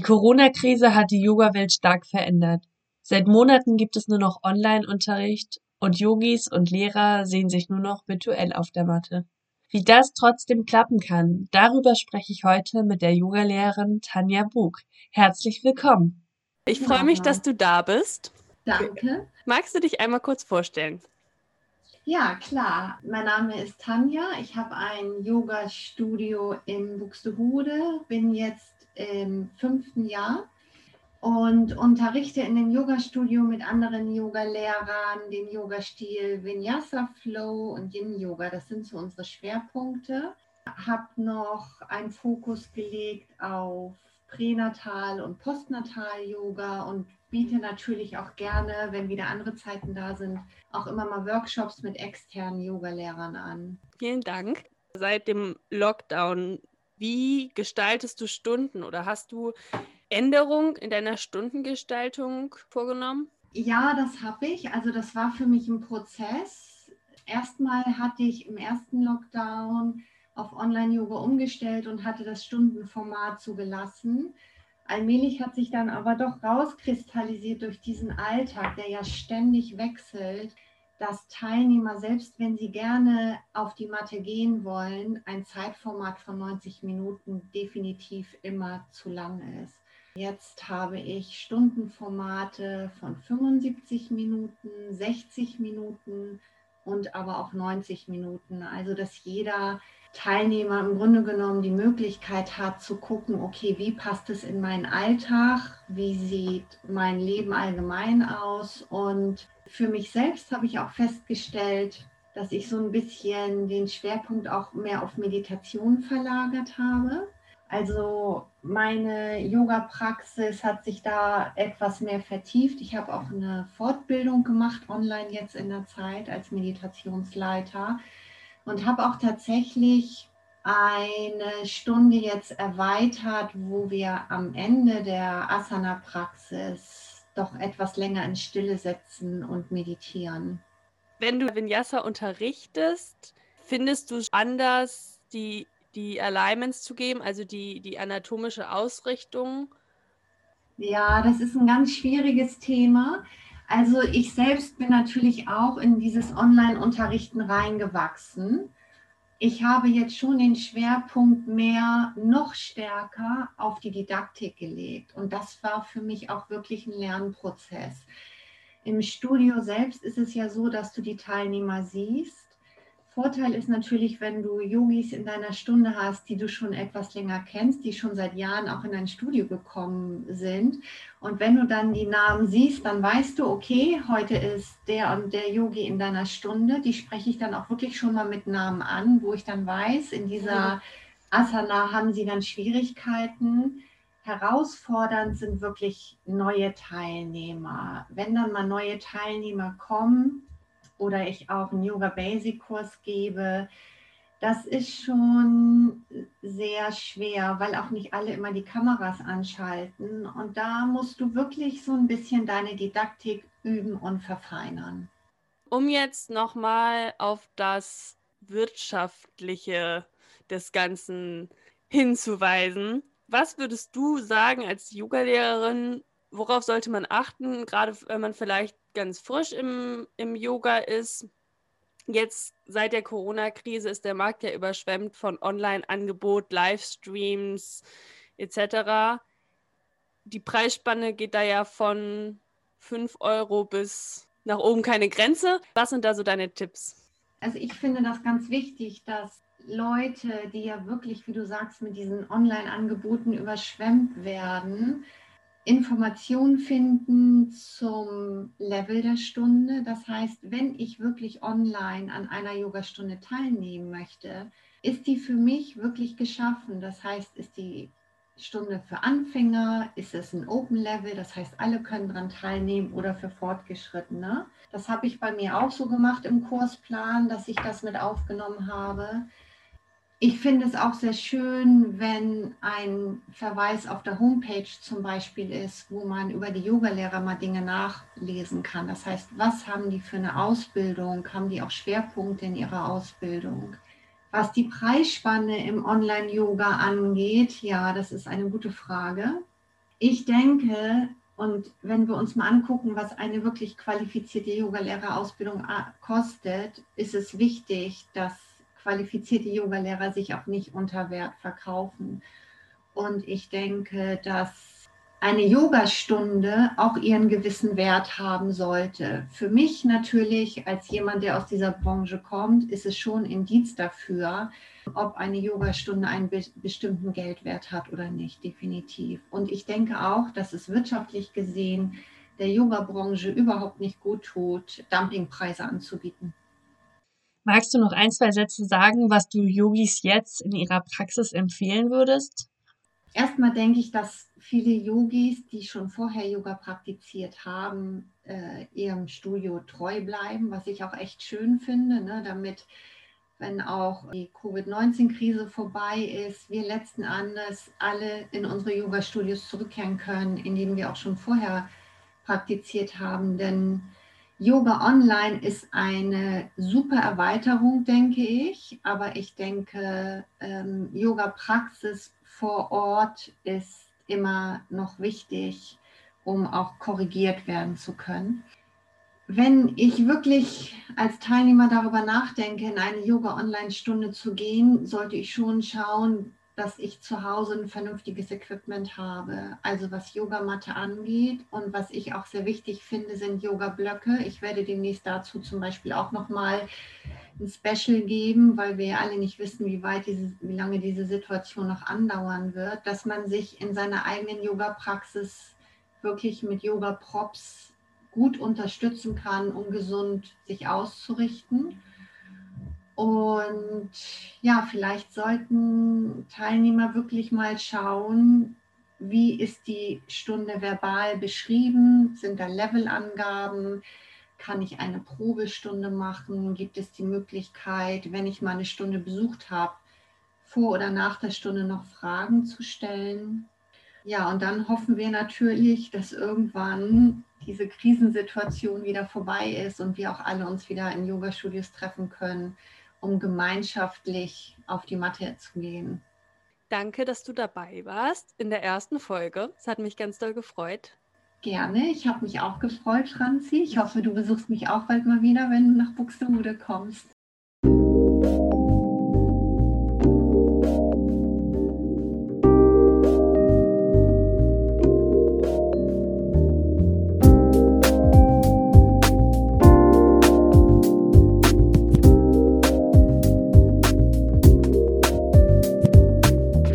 Die Corona-Krise hat die Yoga-Welt stark verändert. Seit Monaten gibt es nur noch Online-Unterricht und Yogis und Lehrer sehen sich nur noch virtuell auf der Matte. Wie das trotzdem klappen kann, darüber spreche ich heute mit der Yogalehrerin Tanja Bug. Herzlich willkommen. Ich freue mich, dass du da bist. Danke. Magst du dich einmal kurz vorstellen? Ja, klar. Mein Name ist Tanja. Ich habe ein Yoga-Studio in Buxtehude, bin jetzt im fünften Jahr und unterrichte in dem Yoga-Studio mit anderen Yoga-Lehrern den Yoga-Stil Vinyasa Flow und Yin Yoga. Das sind so unsere Schwerpunkte. Habe noch einen Fokus gelegt auf Pränatal- und Postnatal-Yoga und biete natürlich auch gerne, wenn wieder andere Zeiten da sind, auch immer mal Workshops mit externen Yoga-Lehrern an. Vielen Dank. Seit dem Lockdown, wie gestaltest du Stunden oder hast du Änderungen in deiner Stundengestaltung vorgenommen? Ja, das habe ich. Also das war für mich ein Prozess. Erstmal hatte ich im ersten Lockdown auf Online-Yoga umgestellt und hatte das Stundenformat zugelassen. Allmählich hat sich dann aber doch rauskristallisiert durch diesen Alltag, der ja ständig wechselt, dass Teilnehmer, selbst wenn sie gerne auf die Matte gehen wollen, ein Zeitformat von 90 Minuten definitiv immer zu lang ist. Jetzt habe ich Stundenformate von 75 Minuten, 60 Minuten und aber auch 90 Minuten. Also dass jeder Teilnehmer im Grunde genommen die Möglichkeit hat zu gucken, okay, wie passt es in meinen Alltag, wie sieht mein Leben allgemein aus. Und für mich selbst habe ich auch festgestellt, dass ich so ein bisschen den Schwerpunkt auch mehr auf Meditation verlagert habe. Also meine Yoga-Praxis hat sich da etwas mehr vertieft. Ich habe auch eine Fortbildung gemacht, online jetzt in der Zeit als Meditationsleiter und habe auch tatsächlich eine Stunde jetzt erweitert, wo wir am Ende der Asana-Praxis doch etwas länger in Stille setzen und meditieren. Wenn du Vinyasa unterrichtest, findest du anders die die Alignments zu geben, also die, die anatomische Ausrichtung? Ja, das ist ein ganz schwieriges Thema. Also ich selbst bin natürlich auch in dieses Online-Unterrichten reingewachsen. Ich habe jetzt schon den Schwerpunkt mehr, noch stärker auf die Didaktik gelegt. Und das war für mich auch wirklich ein Lernprozess. Im Studio selbst ist es ja so, dass du die Teilnehmer siehst Vorteil ist natürlich, wenn du Yogis in deiner Stunde hast, die du schon etwas länger kennst, die schon seit Jahren auch in dein Studio gekommen sind. Und wenn du dann die Namen siehst, dann weißt du, okay, heute ist der und der Yogi in deiner Stunde. Die spreche ich dann auch wirklich schon mal mit Namen an, wo ich dann weiß, in dieser Asana haben sie dann Schwierigkeiten. Herausfordernd sind wirklich neue Teilnehmer. Wenn dann mal neue Teilnehmer kommen, oder ich auch einen Yoga Basic Kurs gebe, das ist schon sehr schwer, weil auch nicht alle immer die Kameras anschalten. Und da musst du wirklich so ein bisschen deine Didaktik üben und verfeinern. Um jetzt nochmal auf das Wirtschaftliche des Ganzen hinzuweisen, was würdest du sagen als Yogalehrerin, worauf sollte man achten, gerade wenn man vielleicht ganz frisch im, im Yoga ist. Jetzt seit der Corona-Krise ist der Markt ja überschwemmt von Online-Angebot, Livestreams etc. Die Preisspanne geht da ja von 5 Euro bis nach oben keine Grenze. Was sind da so deine Tipps? Also ich finde das ganz wichtig, dass Leute, die ja wirklich, wie du sagst, mit diesen Online-Angeboten überschwemmt werden, Informationen finden zum Level der Stunde. Das heißt, wenn ich wirklich online an einer Yogastunde teilnehmen möchte, ist die für mich wirklich geschaffen. Das heißt, ist die Stunde für Anfänger, ist es ein Open Level, das heißt, alle können daran teilnehmen oder für Fortgeschrittene. Das habe ich bei mir auch so gemacht im Kursplan, dass ich das mit aufgenommen habe. Ich finde es auch sehr schön, wenn ein Verweis auf der Homepage zum Beispiel ist, wo man über die Yogalehrer mal Dinge nachlesen kann. Das heißt, was haben die für eine Ausbildung? Haben die auch Schwerpunkte in ihrer Ausbildung? Was die Preisspanne im Online-Yoga angeht, ja, das ist eine gute Frage. Ich denke, und wenn wir uns mal angucken, was eine wirklich qualifizierte Yogalehrerausbildung kostet, ist es wichtig, dass qualifizierte Yogalehrer sich auch nicht unter Wert verkaufen. Und ich denke, dass eine Yogastunde auch ihren gewissen Wert haben sollte. Für mich natürlich als jemand, der aus dieser Branche kommt, ist es schon Indiz dafür, ob eine Yogastunde einen be bestimmten Geldwert hat oder nicht, definitiv. Und ich denke auch, dass es wirtschaftlich gesehen der Yoga-Branche überhaupt nicht gut tut, Dumpingpreise anzubieten. Magst du noch ein, zwei Sätze sagen, was du Yogis jetzt in ihrer Praxis empfehlen würdest? Erstmal denke ich, dass viele Yogis, die schon vorher Yoga praktiziert haben, äh, ihrem Studio treu bleiben, was ich auch echt schön finde, ne, damit, wenn auch die Covid-19-Krise vorbei ist, wir letzten Endes alle in unsere Yoga-Studios zurückkehren können, in denen wir auch schon vorher praktiziert haben. Denn Yoga Online ist eine super Erweiterung, denke ich. Aber ich denke, ähm, Yoga-Praxis vor Ort ist immer noch wichtig, um auch korrigiert werden zu können. Wenn ich wirklich als Teilnehmer darüber nachdenke, in eine Yoga-Online-Stunde zu gehen, sollte ich schon schauen, dass ich zu Hause ein vernünftiges Equipment habe. Also was Yogamatte angeht und was ich auch sehr wichtig finde, sind Yoga-Blöcke. Ich werde demnächst dazu zum Beispiel auch nochmal ein Special geben, weil wir ja alle nicht wissen, wie weit diese, wie lange diese Situation noch andauern wird, dass man sich in seiner eigenen Yoga-Praxis wirklich mit Yoga-Props gut unterstützen kann, um gesund sich auszurichten. Und ja, vielleicht sollten Teilnehmer wirklich mal schauen, wie ist die Stunde verbal beschrieben? Sind da Levelangaben? Kann ich eine Probestunde machen? Gibt es die Möglichkeit, wenn ich mal eine Stunde besucht habe, vor oder nach der Stunde noch Fragen zu stellen? Ja, und dann hoffen wir natürlich, dass irgendwann diese Krisensituation wieder vorbei ist und wir auch alle uns wieder in Yogastudios treffen können um gemeinschaftlich auf die Matte zu gehen. Danke, dass du dabei warst in der ersten Folge. Es hat mich ganz doll gefreut. Gerne, ich habe mich auch gefreut, Franzi. Ich hoffe, du besuchst mich auch bald mal wieder, wenn du nach Buxtehude kommst.